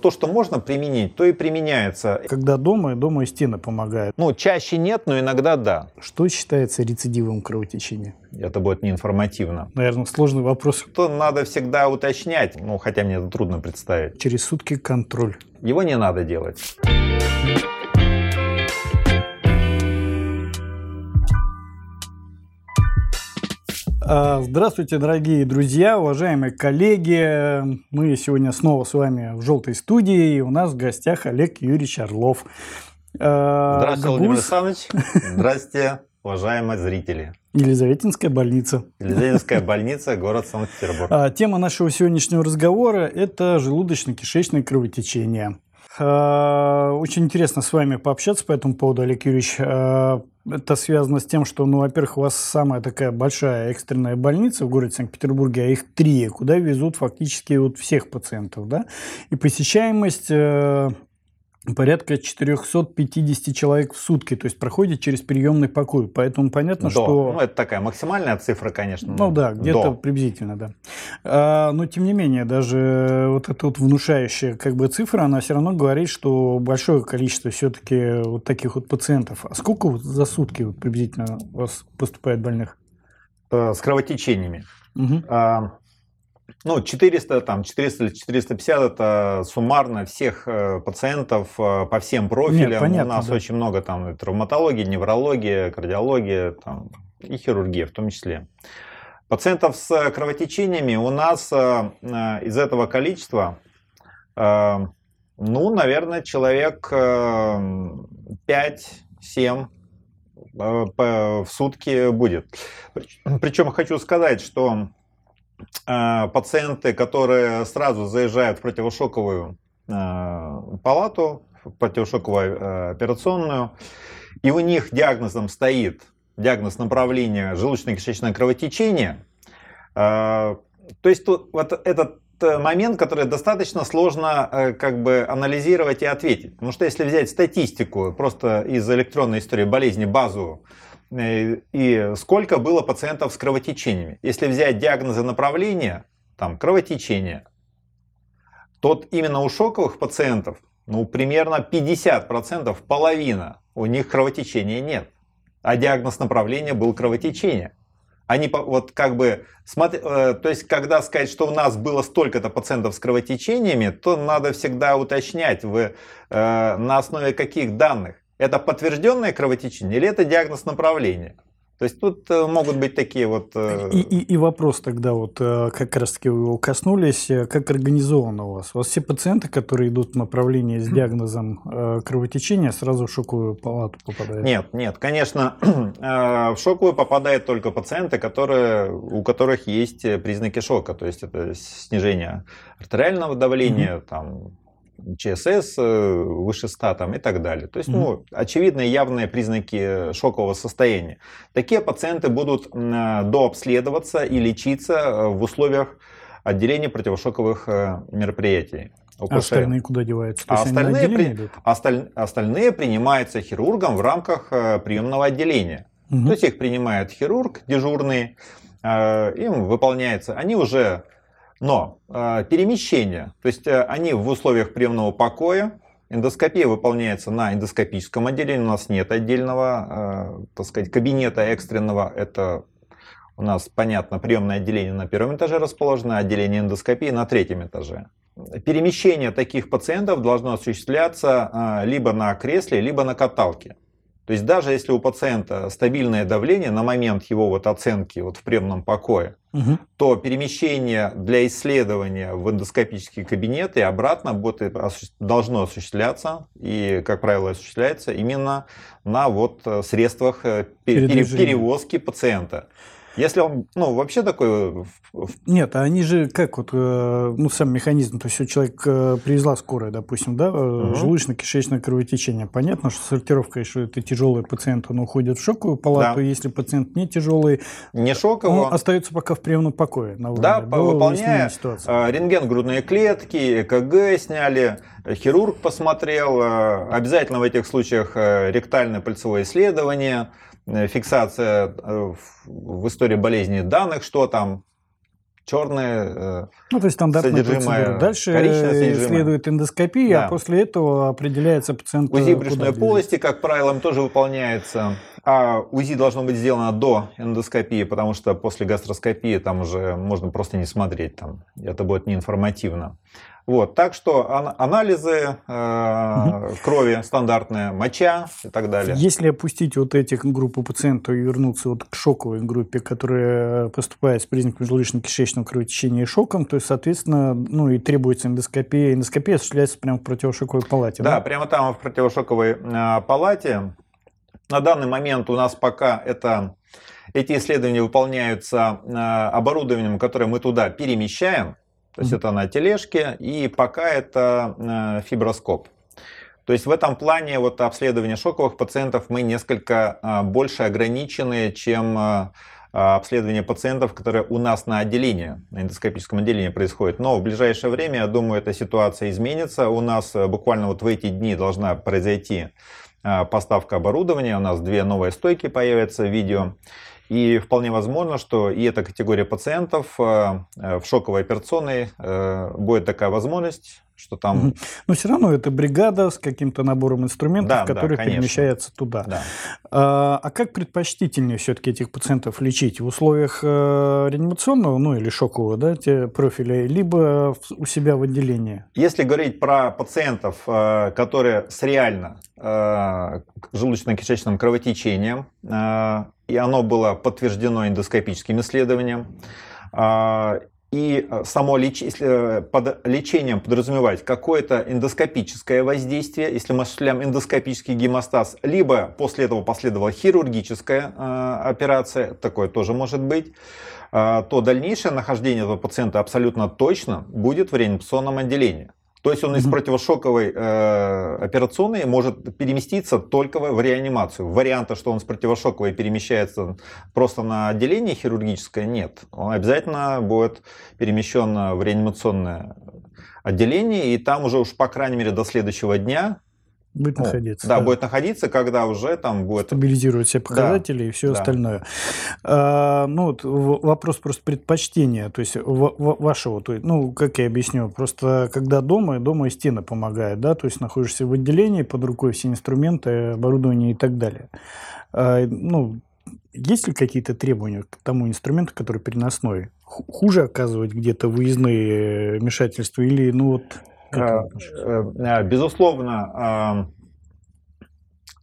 То, что можно применить, то и применяется. Когда дома, дома и стены помогают. Ну, чаще нет, но иногда да. Что считается рецидивом кровотечения? Это будет неинформативно. Наверное, сложный вопрос. То надо всегда уточнять, ну, хотя мне это трудно представить. Через сутки контроль. Его не надо делать. Здравствуйте, дорогие друзья, уважаемые коллеги. Мы сегодня снова с вами в желтой студии, и у нас в гостях Олег Юрьевич Орлов. А, Здравствуйте, Владимир Александрович. Здравствуйте, уважаемые зрители. Елизаветинская больница. Елизаветинская больница, город Санкт-Петербург. А, тема нашего сегодняшнего разговора – это желудочно-кишечное кровотечение. Очень интересно с вами пообщаться по этому поводу, Олег Юрьевич. Это связано с тем, что, ну, во-первых, у вас самая такая большая экстренная больница в городе Санкт-Петербурге, а их три, куда везут фактически вот всех пациентов, да, и посещаемость э, порядка 450 человек в сутки, то есть проходит через приемный покой. Поэтому понятно, до. что... Ну, это такая максимальная цифра, конечно. Ну да, где-то приблизительно, да. А, но тем не менее, даже вот эта вот внушающая как бы цифра, она все равно говорит, что большое количество все-таки вот таких вот пациентов. А сколько вот за сутки вот приблизительно у вас поступает больных? Э, с кровотечениями. Угу. А, ну, 400, там, 400 или 450 это суммарно всех э, пациентов э, по всем профилям. Нет, понятно, У нас да. очень много там травматологии, неврология, кардиология там, и хирургия в том числе. Пациентов с кровотечениями у нас э, из этого количества, ну, наверное, человек 5-7 в сутки будет. Причем хочу сказать, что пациенты, которые сразу заезжают в противошоковую э, палату, в противошоковую э, операционную, и у них диагнозом стоит диагноз направления желудочно-кишечное кровотечение, то есть вот этот момент, который достаточно сложно как бы анализировать и ответить. Потому что если взять статистику просто из электронной истории болезни, базу Э, и сколько было пациентов с кровотечениями. Если взять диагнозы направления, там кровотечение, то именно у шоковых пациентов, ну, примерно 50%, половина, у них кровотечения нет. А диагноз направления был кровотечение. Они вот как бы, э, то есть когда сказать, что у нас было столько-то пациентов с кровотечениями, то надо всегда уточнять, вы, э, на основе каких данных. Это подтвержденное кровотечение или это диагноз направления? То есть тут э, могут быть такие вот... Э, и, и, и вопрос тогда, вот э, как раз таки вы его коснулись, как организовано у вас? У вас все пациенты, которые идут в направлении с диагнозом кровотечения, сразу в шоковую палату попадают? Нет, нет, конечно, в шоковую попадают только пациенты, которые, у которых есть признаки шока, то есть это снижение артериального давления, угу. там, ЧСС э, выше 100 там, и так далее. То есть, ну, очевидные явные признаки шокового состояния. Такие пациенты будут дообследоваться и лечиться э, в условиях отделения противошоковых э, мероприятий. ОПШ. А остальные куда деваются? а остальные, при... Осталь... остальные принимаются хирургом в рамках приемного отделения. Угу. То есть их принимает хирург дежурный, им выполняется, они уже но э, перемещение, то есть э, они в условиях приемного покоя, эндоскопия выполняется на эндоскопическом отделении, у нас нет отдельного, э, так сказать, кабинета экстренного, это у нас, понятно, приемное отделение на первом этаже расположено, отделение эндоскопии на третьем этаже. Перемещение таких пациентов должно осуществляться либо на кресле, либо на каталке. То есть даже если у пациента стабильное давление на момент его вот оценки вот в приемном покое, угу. то перемещение для исследования в эндоскопический кабинет и обратно будет, должно осуществляться и, как правило, осуществляется именно на вот э, средствах э, перевозки пациента. Если он, ну, вообще такой... Нет, а они же как вот, э, ну, сам механизм, то есть человек э, привезла скорая, допустим, да, угу. желудочно-кишечное кровотечение. Понятно, что сортировка, что это тяжелый пациент, он уходит в шоковую палату, да. если пациент не тяжелый, не шоковый, он остается пока в приемном покое. На да, выполняя рентген грудные клетки, ЭКГ сняли, хирург посмотрел, обязательно в этих случаях ректальное пальцевое исследование – Э, фиксация э, в истории болезни данных, что там черное ну, то есть стандартная процедура. Дальше следует эндоскопия, а да. а после этого определяется пациент. УЗИ брюшной полости, как правило, тоже выполняется. А УЗИ должно быть сделано до эндоскопии, потому что после гастроскопии там уже можно просто не смотреть, там это будет неинформативно. Вот, так что анализы э, крови стандартные, моча и так далее. Если опустить вот эти группы пациентов и вернуться вот к шоковой группе, которая поступает с признаками желудочно-кишечного кровотечения и шоком, то есть, соответственно, ну и требуется эндоскопия. Эндоскопия осуществляется прямо в противошоковой палате. Да, да? прямо там в противошоковой э, палате. На данный момент у нас пока это эти исследования выполняются э, оборудованием, которое мы туда перемещаем. То есть это на тележке, и пока это э, фиброскоп. То есть в этом плане вот обследование шоковых пациентов мы несколько э, больше ограничены, чем э, обследование пациентов, которые у нас на отделении, на эндоскопическом отделении происходит. Но в ближайшее время, я думаю, эта ситуация изменится. У нас буквально вот в эти дни должна произойти поставка оборудования. У нас две новые стойки появятся в видео. И вполне возможно, что и эта категория пациентов э, э, в шоковой операционной э, будет такая возможность, что там... Но все равно это бригада с каким-то набором инструментов, да, которые да, перемещаются туда. Да. А, а как предпочтительнее все-таки этих пациентов лечить? В условиях реанимационного, ну или шокового да, профиля, либо у себя в отделении? Если говорить про пациентов, которые с реально желудочно-кишечным кровотечением, и оно было подтверждено эндоскопическим исследованием. И само леч... если э, под лечением подразумевать какое-то эндоскопическое воздействие, если мы осуществляем эндоскопический гемостаз, либо после этого последовала хирургическая э, операция, такое тоже может быть, э, то дальнейшее нахождение этого пациента абсолютно точно будет в реанимационном отделении. То есть он из противошоковой э, операционной может переместиться только в, в реанимацию. Варианта, что он с противошоковой перемещается просто на отделение хирургическое, нет. Он обязательно будет перемещен в реанимационное отделение, и там уже уж, по крайней мере, до следующего дня Будет ну, находиться. Да, да, будет находиться, когда уже там будет... Стабилизировать все показатели да, и все да. остальное. А, ну, вот вопрос просто предпочтения, то есть вашего, то есть, ну, как я объясню, просто когда дома, дома и стены помогают, да, то есть находишься в отделении, под рукой все инструменты, оборудование и так далее. А, ну, есть ли какие-то требования к тому инструменту, который переносной? Хуже оказывать где-то выездные вмешательства или, ну, вот Э, э, безусловно, а,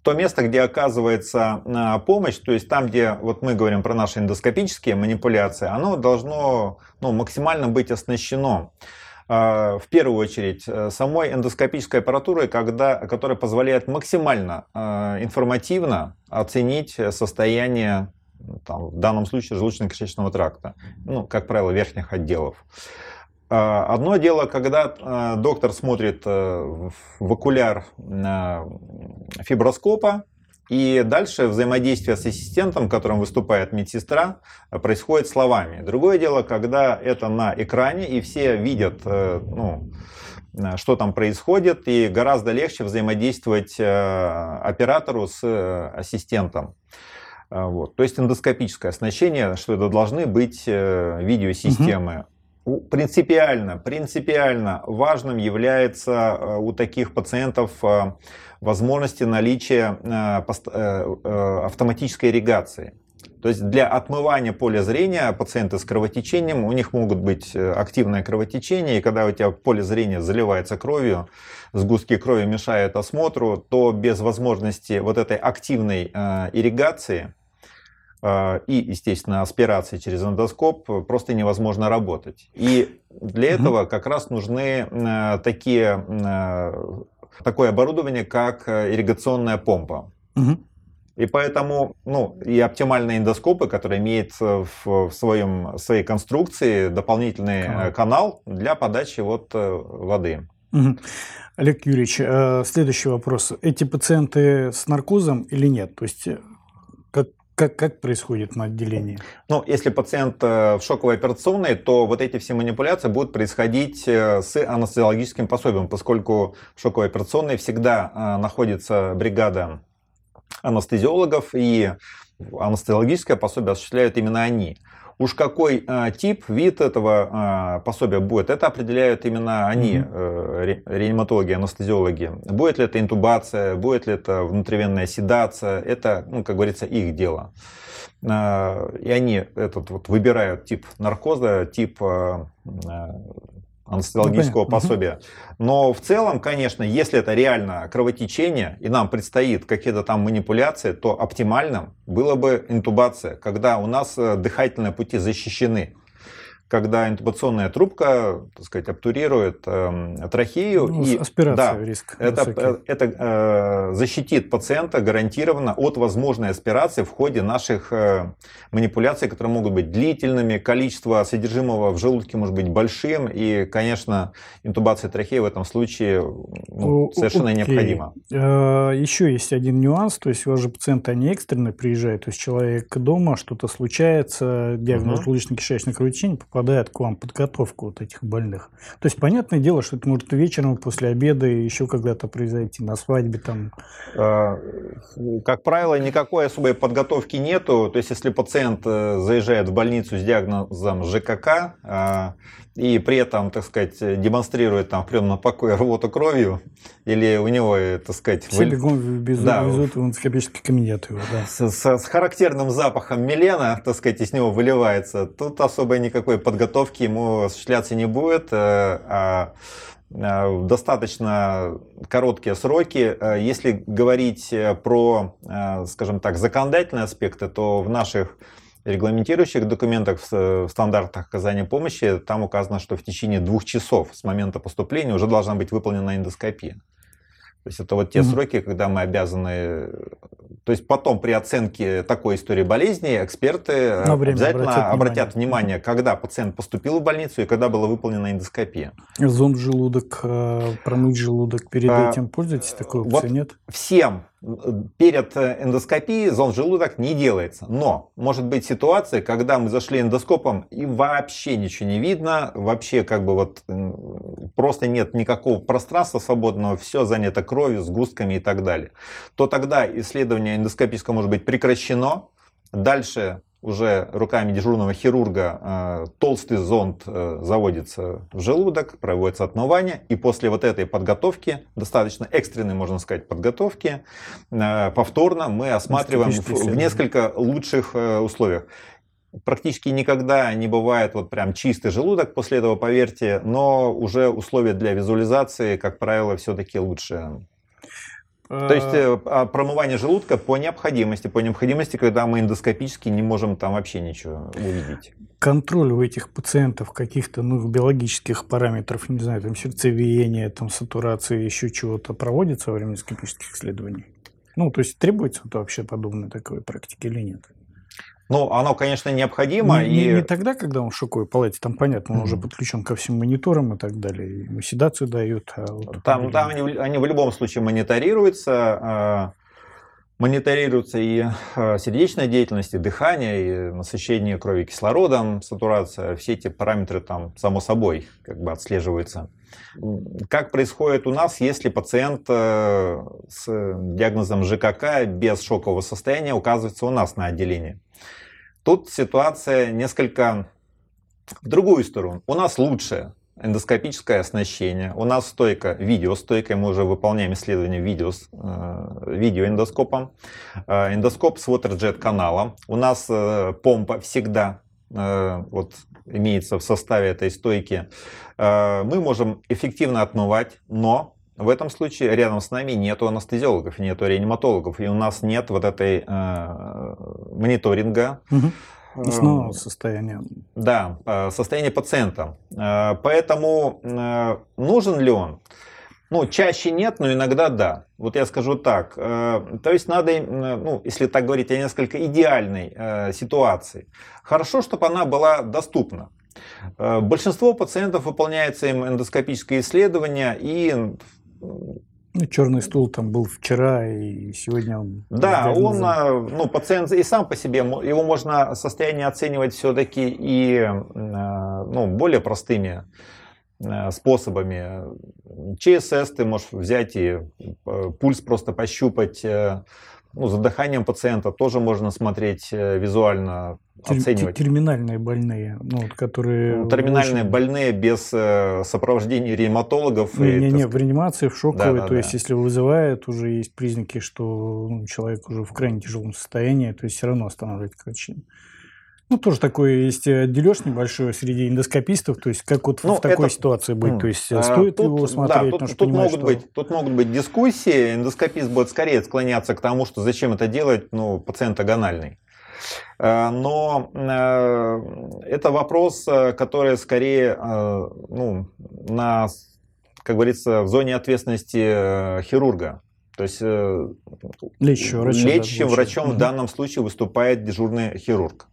то место, где оказывается а, помощь, то есть там, где вот мы говорим про наши эндоскопические манипуляции, оно должно ну, максимально быть оснащено а, в первую очередь э, самой эндоскопической аппаратурой, когда, которая позволяет максимально информативно оценить состояние там, в данном случае желудочно-кишечного тракта, ну, как правило, верхних отделов. А, одно дело, когда а, доктор смотрит э, в окуляр фиброскопа, и дальше взаимодействие с ассистентом, которым выступает медсестра, происходит словами. Другое дело, когда это на экране, и все видят, э, ну, что там происходит, и гораздо легче взаимодействовать э, оператору с ассистентом. Вот. То есть эндоскопическое оснащение, что это должны быть видеосистемы. Угу принципиально, принципиально важным является э, у таких пациентов э, возможности наличия э, автоматической ирригации. То есть для отмывания поля зрения пациенты с кровотечением, у них могут быть активное кровотечение, и когда у тебя поле зрения заливается кровью, сгустки крови мешают осмотру, то без возможности вот этой активной ирригации и, естественно, аспирации через эндоскоп просто невозможно работать. И для этого как раз нужны э, такие, э, такое оборудование, как э, ирригационная помпа. И поэтому, ну, и оптимальные эндоскопы, которые имеют в, своем, в своей конструкции дополнительный канал, канал для подачи вот воды. Угу. Олег Юрьевич, следующий вопрос. Эти пациенты с наркозом или нет? То есть как, как происходит на отделении? Ну, если пациент э, в шоковой операционной, то вот эти все манипуляции будут происходить э, с анестезиологическим пособием, поскольку в шоковой операционной всегда э, находится бригада анестезиологов, и анестезиологическое пособие осуществляют именно они. Уж какой э, тип, вид этого э, пособия будет, это определяют именно они, э, реаниматологи, анестезиологи. Будет ли это интубация, будет ли это внутривенная седация, это, ну, как говорится, их дело. Э, и они этот вот выбирают тип наркоза, тип э, анестезиологического ну, пособия. Но в целом, конечно, если это реально кровотечение, и нам предстоит какие-то там манипуляции, то оптимальным было бы интубация, когда у нас э, дыхательные пути защищены когда интубационная трубка, так сказать, обтурирует э, трахею. Ну, и, аспирация да, риск. Это, э, это э, защитит пациента гарантированно от возможной аспирации в ходе наших э, манипуляций, которые могут быть длительными, количество содержимого в желудке может быть большим, и, конечно, интубация трахеи в этом случае ну, совершенно Окей. необходима. Э, еще есть один нюанс, то есть у вас же пациенты, они экстренно приезжают, то есть человек дома, что-то случается, диагноз угу. желудочно-кишечное кровотечение, попадает к вам подготовка вот этих больных. То есть, понятное дело, что это может вечером, после обеда, еще когда-то произойти, на свадьбе там. А, как правило, никакой особой подготовки нету. То есть, если пациент э, заезжает в больницу с диагнозом ЖКК, и при этом, так сказать, демонстрирует там в приемном покое рвоту кровью, или у него, так сказать... Все вы... бегом везут, да, везут в эндоскопический кабинет его, да. С, с, с характерным запахом мелена, так сказать, из него выливается. Тут особой никакой подготовки ему осуществляться не будет, э, а, а достаточно короткие сроки. Э, если говорить про, э, скажем так, законодательные аспекты, то в наших регламентирующих документах, в стандартах оказания помощи, там указано, что в течение двух часов с момента поступления уже должна быть выполнена эндоскопия. То есть это вот те mm-hmm. сроки, когда мы обязаны... То есть потом при оценке такой истории болезни эксперты обязательно обратят внимание, когда пациент поступил в больницу и когда была выполнена эндоскопия. Зонд желудок, э, промыть желудок перед а, этим пользуетесь такой опцией, вот нет? Всем перед эндоскопией зон желудок не делается. Но может быть ситуация, когда мы зашли эндоскопом и вообще ничего не видно, вообще как бы вот просто нет никакого пространства свободного, все занято кровью, сгустками и так далее. То тогда исследование эндоскопическое может быть прекращено. Дальше уже руками дежурного хирурга э, толстый зонд э, заводится в желудок, проводится отмывание, и после вот этой подготовки, достаточно экстренной, можно сказать, подготовки, э, повторно мы осматриваем в, в несколько лучших условиях. Практически никогда не бывает вот прям чистый желудок после этого, поверьте, но уже условия для визуализации, как правило, все-таки лучше то есть э, а, промывание желудка по необходимости, по необходимости, когда мы эндоскопически не можем там вообще ничего увидеть. Контроль у этих пациентов каких-то ну, биологических параметров, не знаю, там сердцебиение, там сатурация, еще чего-то проводится во время эндоскопических исследований? Ну, то есть требуется -то вообще подобной такой практики или нет? Ну, оно, конечно, необходимо. Не, и... не тогда, когда он в шоковой палате, там понятно, он mm-hmm. уже подключен ко всем мониторам и так далее, ему седацию дают. А вот там там они, они в любом случае мониторируются, а, мониторируется и а, сердечная деятельность, и дыхание, и насыщение крови кислородом, сатурация, все эти параметры там само собой как бы отслеживаются. Как происходит у нас, если пациент э, с диагнозом ЖКК без шокового состояния указывается у нас на отделении? Тут ситуация несколько в другую сторону. У нас лучшее эндоскопическое оснащение. У нас стойка, видеостойка, мы уже выполняем исследование видео, э, видеоэндоскопом. Э, эндоскоп с waterjet каналом. У нас помпа всегда вот, имеется в составе этой стойки. Мы можем эффективно отмывать, но в этом случае рядом с нами нету анестезиологов, нету реаниматологов, и у нас нет вот этой э, мониторинга. Угу. Основного состояния. Да, э, состояние пациента. Э, поэтому э, нужен ли он? Ну, чаще нет, но иногда да. Вот я скажу так. То есть надо, ну, если так говорить о несколько идеальной ситуации, хорошо, чтобы она была доступна. Большинство пациентов выполняется им эндоскопическое исследование, и ну, черный стул там был вчера и сегодня он... Да, он, ну, пациент и сам по себе, его можно состояние оценивать все-таки и ну, более простыми способами. ЧСС ты можешь взять и пульс просто пощупать, ну, за дыханием пациента тоже можно смотреть э, визуально, Тер- оценивать. Терминальные больные, ну, вот, которые... Ну, Терминальные очень- больные без э, сопровождения реаниматологов. и, Не-не-не, так в реанимации, в шоковой, Да-да-да. то есть если вызывает, уже есть признаки, что ну, человек уже в крайне тяжелом состоянии, то есть все равно останавливать кровотечение. Ну, тоже такой есть э, дележ небольшой среди эндоскопистов, то есть как вот Ну, в такой это- ситуации быть, М. то есть э, А, стоит тут, его да, смотреть, тут, потому что тут понимаешь, могут что- быть, тут могут быть дискуссии. Эндоскопист будет скорее склоняться к тому, что зачем это делать, ну, пациент агональный. Э, Но это вопрос, который скорее ну, на, как говорится, в зоне ответственности хирурга. То есть Лечащего врача, да, лечащим врачом в Мгм. данном случае выступает дежурный хирург.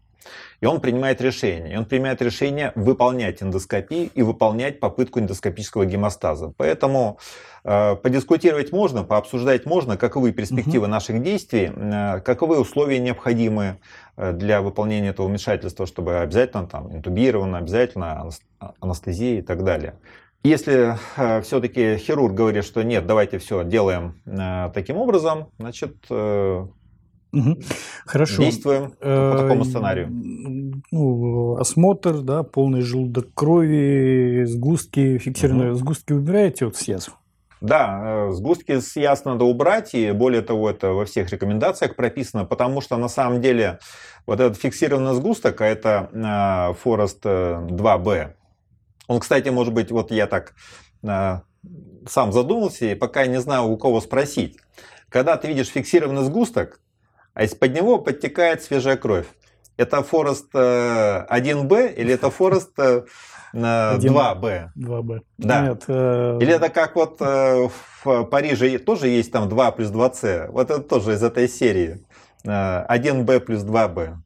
И он принимает решение. И он принимает решение выполнять эндоскопию и выполнять попытку эндоскопического гемостаза. Поэтому э, подискутировать можно, пообсуждать можно, каковы перспективы наших действий, э, каковы условия необходимы э, для выполнения этого вмешательства, чтобы обязательно там интубировано, обязательно анес- анестезия и так далее. Если все-таки хирург говорит, что нет, давайте все делаем э, таким образом, значит, э, Хорошо. действуем по такому сценарию. Э, Ну, осмотр, да, полный желудок крови, сгустки, фиксированные Мгм. сгустки убираете вот с язв? Да, э, сгустки с яс надо убрать, и более того, это во всех рекомендациях прописано, потому что на самом деле вот этот фиксированный сгусток, а это э, Forest э, 2B, он, кстати, может быть, вот я так э, сам задумался, и пока не знаю, у кого спросить. Когда ты видишь фиксированный сгусток, а из-под него подтекает свежая кровь, это Forest э, 1B или это Forest э, Один. 2B? 2Б. Да. Нет, э, Или это как вот э, в Париже тоже есть там 2 плюс 2С. Вот это тоже из этой серии. Э, 1Б плюс 2Б.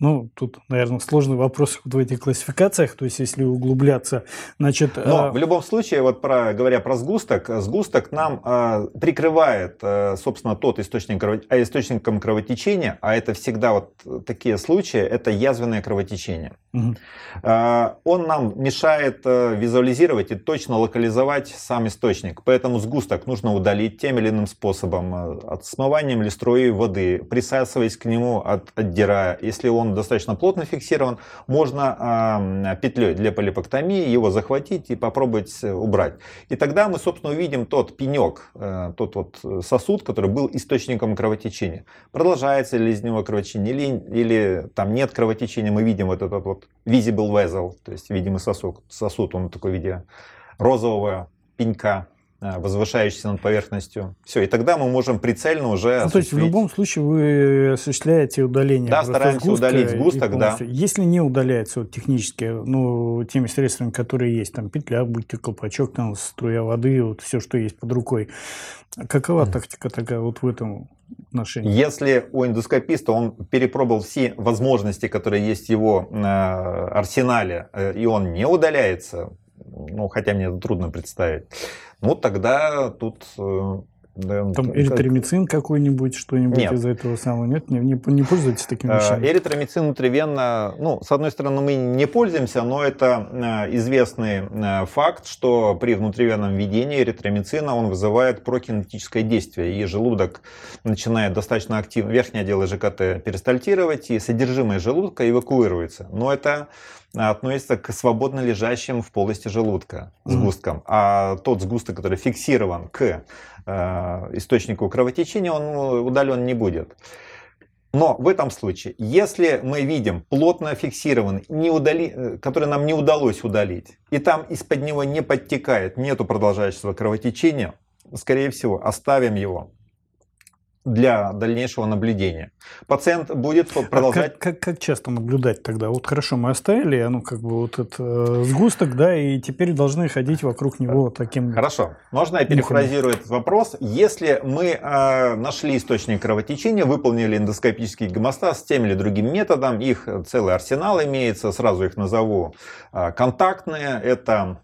Ну, тут, наверное, сложный вопрос вот в этих классификациях. То есть, если углубляться, значит... Но э, в любом случае, вот про, говоря про сгусток, сгусток нам э, прикрывает, э, собственно, тот источник, а источником кровотечения, а это всегда вот такие случаи, это язвенное кровотечение. мгм. Э, Он нам мешает э, визуализировать и точно локализовать сам источник. Поэтому сгусток нужно удалить тем или иным способом. э, От смыванием или струей воды, присасываясь к нему, от, отдирая. Если он достаточно плотно фиксирован, можно петлей для полипоктомии его захватить и попробовать убрать. И тогда мы, собственно, увидим тот пенек, э, тот вот сосуд, который был источником кровотечения. Продолжается ли из него кровотечение или, или там нет кровотечения, мы видим вот этот вот visible vessel, то есть видимый сосуд, сосуд он такой в виде розового пенька, возвышающийся над поверхностью. Все, и тогда мы можем прицельно уже Ну, то есть, в осуществить- любом случае вы осуществляете удаление Да, стараемся сгустка удалить сгусток, да. Если не удаляется вот, технически, ну, теми средствами, которые есть, там петля, будь то колпачок, там струя воды, вот все, что есть под рукой. Какова Мгм. тактика такая вот в этом отношении? Если у эндоскописта он перепробовал все возможности, которые есть в его э, арсенале, э, и он не удаляется, ну, хотя мне это трудно представить, ну, тогда тут... э, да, Там как- эритромицин какой-нибудь, что-нибудь Нет. из этого самого? Нет, не, не, не пользуетесь такими Э, вещами? Эритромицин внутривенно, ну, с одной стороны, мы не пользуемся, но это э, известный э, факт, что при внутривенном введении эритромицина он вызывает прокинетическое действие, и желудок начинает достаточно активно, верхний отдел ЖКТ перистальтировать, и содержимое желудка эвакуируется. Но это относится к свободно лежащим в полости желудка сгусткам. А тот сгусток, который фиксирован к э, источнику кровотечения, он удален не будет. Но в этом случае, если мы видим плотно фиксированный, не удали, э, который нам не удалось удалить, и там из-под него не подтекает, нету продолжающего кровотечения, скорее всего, оставим его для дальнейшего наблюдения. Пациент будет А продолжать... как, как, как часто наблюдать тогда? Вот хорошо, мы оставили, ну, как бы вот этот э, сгусток, да, и теперь должны ходить вокруг него таким... Хорошо. Можно я перефразирую этот вопрос? Если мы э, нашли источник кровотечения, выполнили эндоскопический гемостаз с тем или другим методом, их целый арсенал имеется, сразу их назову. Э, контактные, это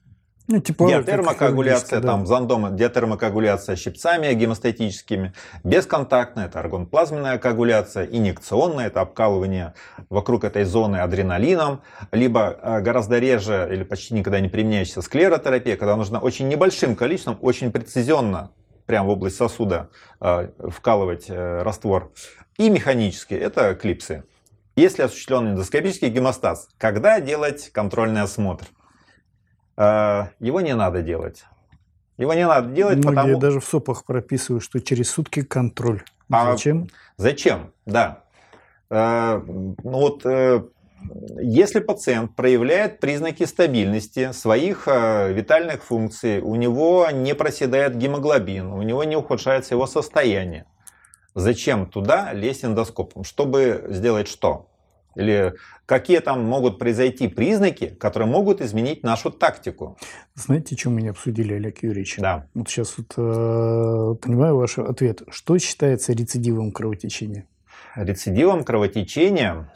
Ну, типа, диатермокоагуляция, да. там зондом, диатермокоагуляция щипцами гемостатическими, бесконтактная, это аргонплазменная коагуляция, инъекционная, это обкалывание вокруг этой зоны адреналином, либо э, гораздо реже или почти никогда не применяющаяся склеротерапия, когда нужно очень небольшим количеством, очень прецизионно прямо в область сосуда вкалывать раствор, и механические, это клипсы. Если осуществлен эндоскопический гемостаз, когда делать контрольный осмотр? Его не надо делать. Его не надо делать, Многие потому... даже в СОПах прописывают, что через сутки контроль. А зачем? Зачем, да. Ну вот если пациент проявляет признаки стабильности своих э, витальных функций, у него не проседает гемоглобин, у него не ухудшается его состояние, зачем туда лезть эндоскопом? Чтобы сделать что? Или какие там могут произойти признаки, которые могут изменить нашу тактику? Знаете, что мы не обсудили, Олег Юрьевич? Да. Вот сейчас вот, э, понимаю ваш ответ. Что считается рецидивом кровотечения? Рецидивом кровотечения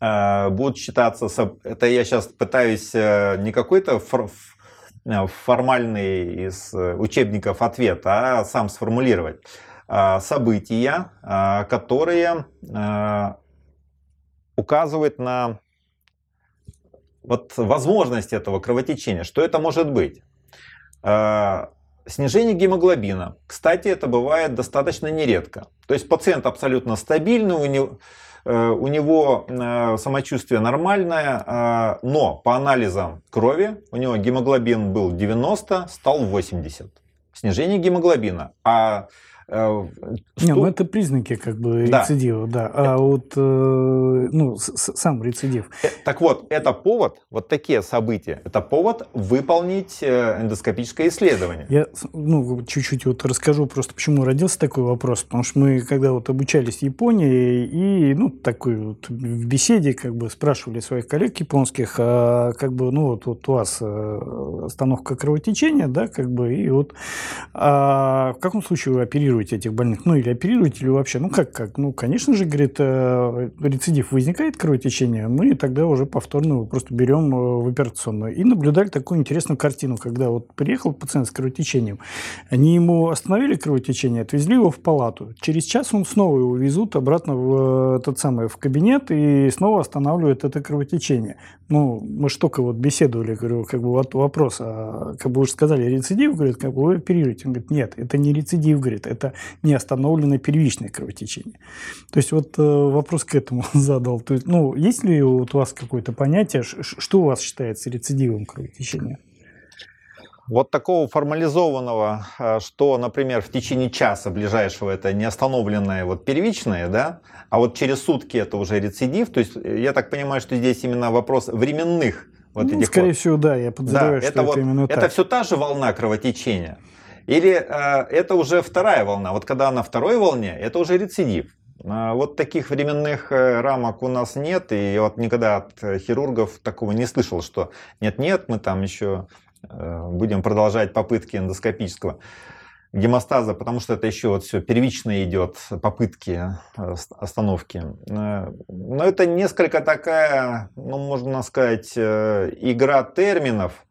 Э, будут считаться, это я сейчас пытаюсь э, не какой-то э, формальный из учебников ответ, а сам сформулировать. События, которые указывают на вот возможность этого кровотечения. Что это может быть? Снижение гемоглобина. Кстати, это бывает достаточно нередко. То есть пациент абсолютно стабильный, у него, Э, у него э, самочувствие нормальное, э, но по анализам крови у него гемоглобин был 90, стал 80. Снижение гемоглобина. А Э, что... Не, ну это признаки как бы да. рецидива, да. А это... вот э, ну, сам рецидив. Э, так вот, это повод, вот такие события, это повод выполнить эндоскопическое исследование. Я ну, чуть-чуть вот расскажу просто, почему родился такой вопрос. Потому что мы, когда вот обучались в Японии, и ну, такой вот в беседе как бы спрашивали своих коллег японских, а, как бы, ну вот, вот у вас остановка кровотечения, да, как бы, и вот а в каком случае вы оперируете оперируете этих больных, ну или оперируете, или вообще, ну как, как, ну конечно же, говорит, э, рецидив возникает кровотечение, мы тогда уже повторно его просто берем э, в операционную. И наблюдали такую интересную картину, когда вот приехал пациент с кровотечением, они ему остановили кровотечение, отвезли его в палату, через час он снова его везут обратно в этот самый, в кабинет и снова останавливают это кровотечение. Ну, мы же только вот беседовали, говорю, как бы вот вопрос, а, как бы уже сказали, рецидив, говорит, как бы вы оперируете? Он говорит, нет, это не рецидив, говорит, это не остановленное первичное кровотечение. То есть вот э, вопрос к этому задал. То есть, ну, есть ли вот у вас какое-то понятие, что у вас считается рецидивом кровотечения? Вот такого формализованного, э, что, например, в течение часа ближайшего это не остановленное вот первичное, да, а вот через сутки это уже рецидив. То есть я так понимаю, что здесь именно вопрос временных вот ну, этих скорее вот. всего, да, я подозреваю, да, что это, вот, именно это так. все та же волна кровотечения. Или э, это уже вторая волна? Вот когда на второй волне, это уже рецидив. Э, вот таких временных э, рамок у нас нет, и вот никогда от хирургов такого не слышал, что нет-нет, мы там еще э, будем продолжать попытки эндоскопического гемостаза, потому что это еще вот все первично идет, попытки остановки. Но это несколько такая, ну, можно сказать, игра терминов,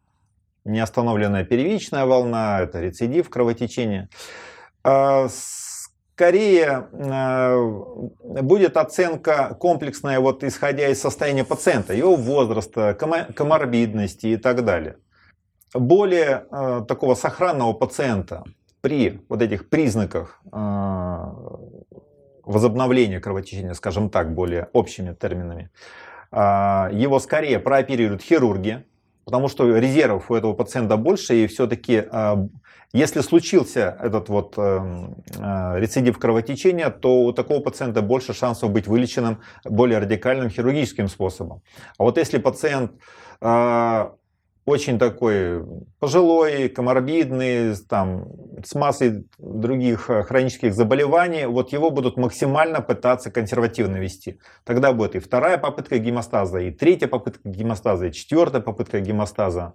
неостановленная первичная волна, это рецидив кровотечения. А, скорее а, будет оценка комплексная, вот исходя из состояния пациента, его возраста, коморбидности и так далее. Более а, такого сохранного пациента при вот этих признаках возобновления кровотечения, скажем так, более общими терминами, его скорее прооперируют хирурги, потому что резервов у этого пациента больше, и все-таки а, если случился этот вот эм, а, рецидив кровотечения, то у такого пациента больше шансов быть вылеченным более радикальным хирургическим способом. А вот если пациент очень такой пожилой, коморбидный, там, с массой других э, хронических заболеваний, вот его будут максимально пытаться консервативно вести. Тогда будет и вторая попытка гемостаза, и третья попытка гемостаза, и четвертая попытка гемостаза.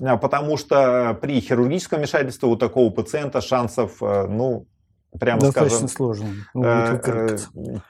А, потому что при хирургическом вмешательстве у такого пациента шансов, э, ну, прямо Достаточно скажем, сложно. Э, э,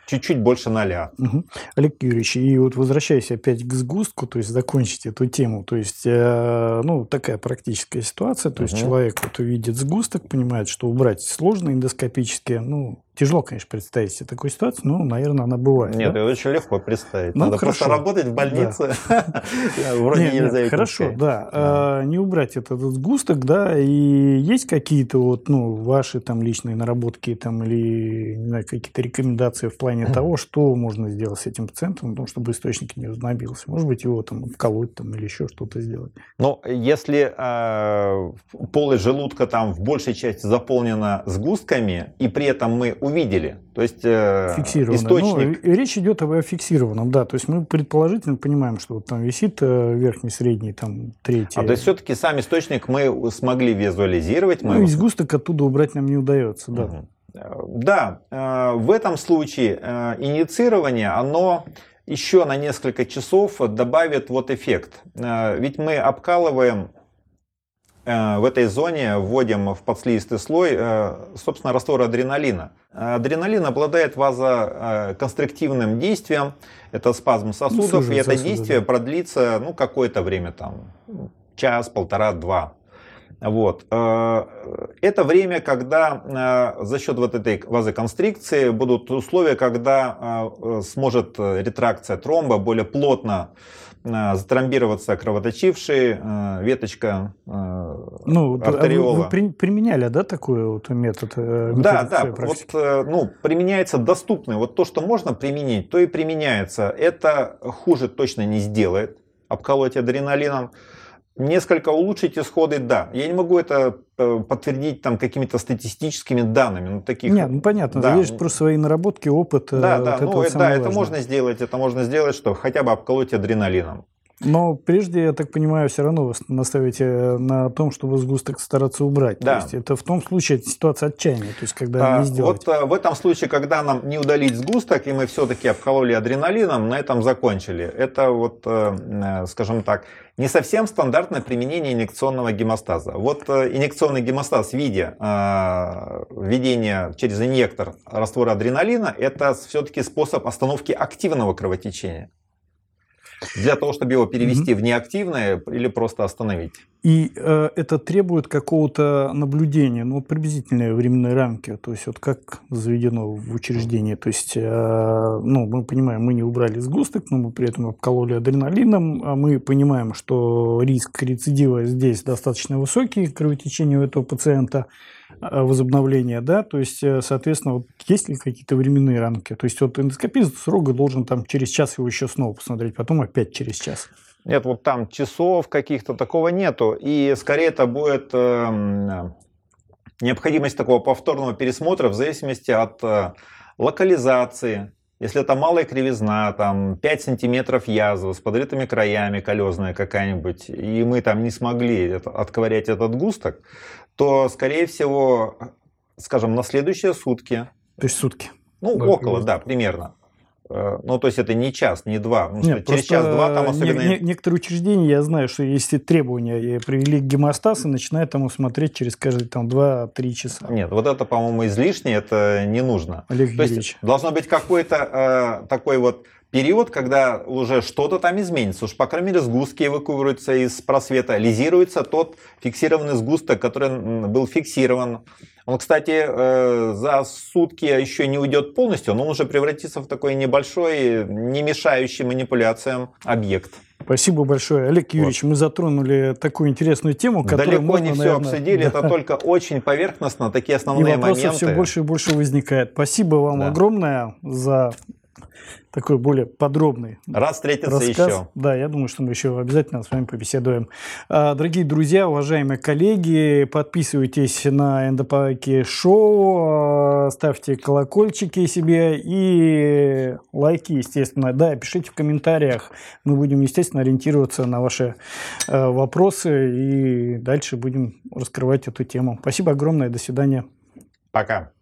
чуть-чуть больше ноля. Угу. Олег Юрьевич, и вот возвращаясь опять к сгустку, то есть закончить эту тему, то есть, э, ну, такая практическая ситуация, то есть угу. человек вот увидит сгусток, понимает, что убрать сложно эндоскопически, ну, тяжело, конечно, представить себе такую ситуацию, но, наверное, она бывает. Нет, да? это очень легко представить. Ну, Надо хорошо. просто работать в больнице. Вроде Не, не, нельзя Хорошо, да. А, Не убрать этот сгусток, да, и есть какие-то вот, ну, ваши там личные наработки там или, не знаю, какие-то рекомендации в плане того, что можно сделать с этим пациентом, ну, чтобы источник не узнобился. Может быть, его там вколоть там или еще что-то сделать. Но если э, полость желудка там в большей части заполнена сгустками, и при этом мы увидели, то есть э, источник, Ну, речь идет об фиксированном, да. То есть мы предположительно понимаем, что вот там висит э, верхний, средний, там третий. а то есть все-таки сам источник мы смогли визуализировать. Мы ну, его- и сгусток оттуда убрать нам не удается, да. Э, Да, э, в этом случае э, инициирование, оно еще на несколько часов добавит вот эффект. Э, Ведь мы обкалываем в этой зоне, вводим в подслизистый слой, э, собственно, раствор адреналина. Адреналин обладает вазоконстриктивным действием, это спазм сосудов, и суживает это сосуды, действие да. продлится ну, какое-то время, там, час, полтора, два. Вот. Э, Это время, когда э, за счет вот этой вазоконстрикции будут условия, когда э, сможет э, ретракция тромба более плотно э, затромбироваться кровоточивший, э, веточка э, Ну, а вы- артериола. Вы, при- применяли, да, такой вот метод? Да, метод да, своей вот ну, применяется доступный. Вот то, что можно применить, то и применяется. Это хуже точно не сделает, обколоть адреналином. Несколько улучшить исходы, да. Я не могу это э, подтвердить там какими-то статистическими данными. Ну, таких, Нет, ну понятно, да. есть просто свои наработки, опыт. э, Да, да, это ну, это, самое да, это важное. можно сделать, это можно сделать, что хотя бы обколоть адреналином. Но прежде, я так понимаю, все равно вы наставите на том, чтобы сгусток стараться убрать. Да. То есть это в том случае это ситуация отчаяния, то есть когда А, не сделать. Вот а, в этом случае, когда нам не удалить сгусток, и мы все-таки обкололи адреналином, на этом закончили. Это вот, э, э, скажем так, не совсем стандартное применение инъекционного гемостаза. Вот э, инъекционный гемостаз в виде э, введения через инъектор раствора адреналина, это все-таки способ остановки активного кровотечения. Для того, чтобы его перевести в неактивное или просто остановить. И э, это требует какого-то наблюдения, ну, вот приблизительные временные рамки, то есть вот как заведено в учреждении. То есть, э, ну, мы понимаем, мы не убрали сгусток, но мы при этом обкололи адреналином, а мы понимаем, что риск рецидива здесь достаточно высокий, кровотечение у этого пациента, возобновления, да, то есть, э, соответственно, вот есть ли какие-то временные рамки? То есть, вот эндоскопист строго должен там через час его еще снова посмотреть, потом опять через час. Нет, вот там часов каких-то такого нету. И скорее это будет эм, необходимость такого повторного пересмотра в зависимости от э, локализации. Если это малая кривизна, там 5 сантиметров язва с подрытыми краями, колезная какая-нибудь, и мы там не смогли это- отковырять этот густок, то, скорее всего, скажем, на следующие сутки, То есть сутки. ну, Да, около, да, примерно. Э, Ну, то есть это не час, не два. Потому что Нет, через час-два там не- особенно... не- некоторые учреждения, я знаю, что если требования привели к гемостазу, начинают там смотреть через каждые там 2-3 часа. Нет, вот это, по-моему, излишне, это не нужно. Олег То есть должно быть какой-то э, такой вот период, когда уже что-то там изменится. Уж, по крайней мере, сгустки эвакуируются из просвета, лизируется тот фиксированный сгусток, который был фиксирован. Он, кстати, э, за сутки еще не уйдет полностью, но он уже превратится в такой небольшой, не мешающий манипуляциям объект. Спасибо большое, Олег Юрьевич. Мы затронули такую интересную тему, которую Далеко можно, не все наверное, обсудили, да. это только очень поверхностно, такие И основные вопросов моменты. все больше и больше возникает. Спасибо вам Да. огромное за такой более подробный Рад встретиться рассказ. еще. Да, я думаю, что мы еще обязательно с вами побеседуем. А, Дорогие друзья, уважаемые коллеги, подписывайтесь на Эндопаки Шоу, а, ставьте колокольчики себе и лайки, естественно. Да, пишите в комментариях. Мы будем, естественно, ориентироваться на ваши э, вопросы и дальше будем раскрывать эту тему. Спасибо огромное. До свидания. Пока.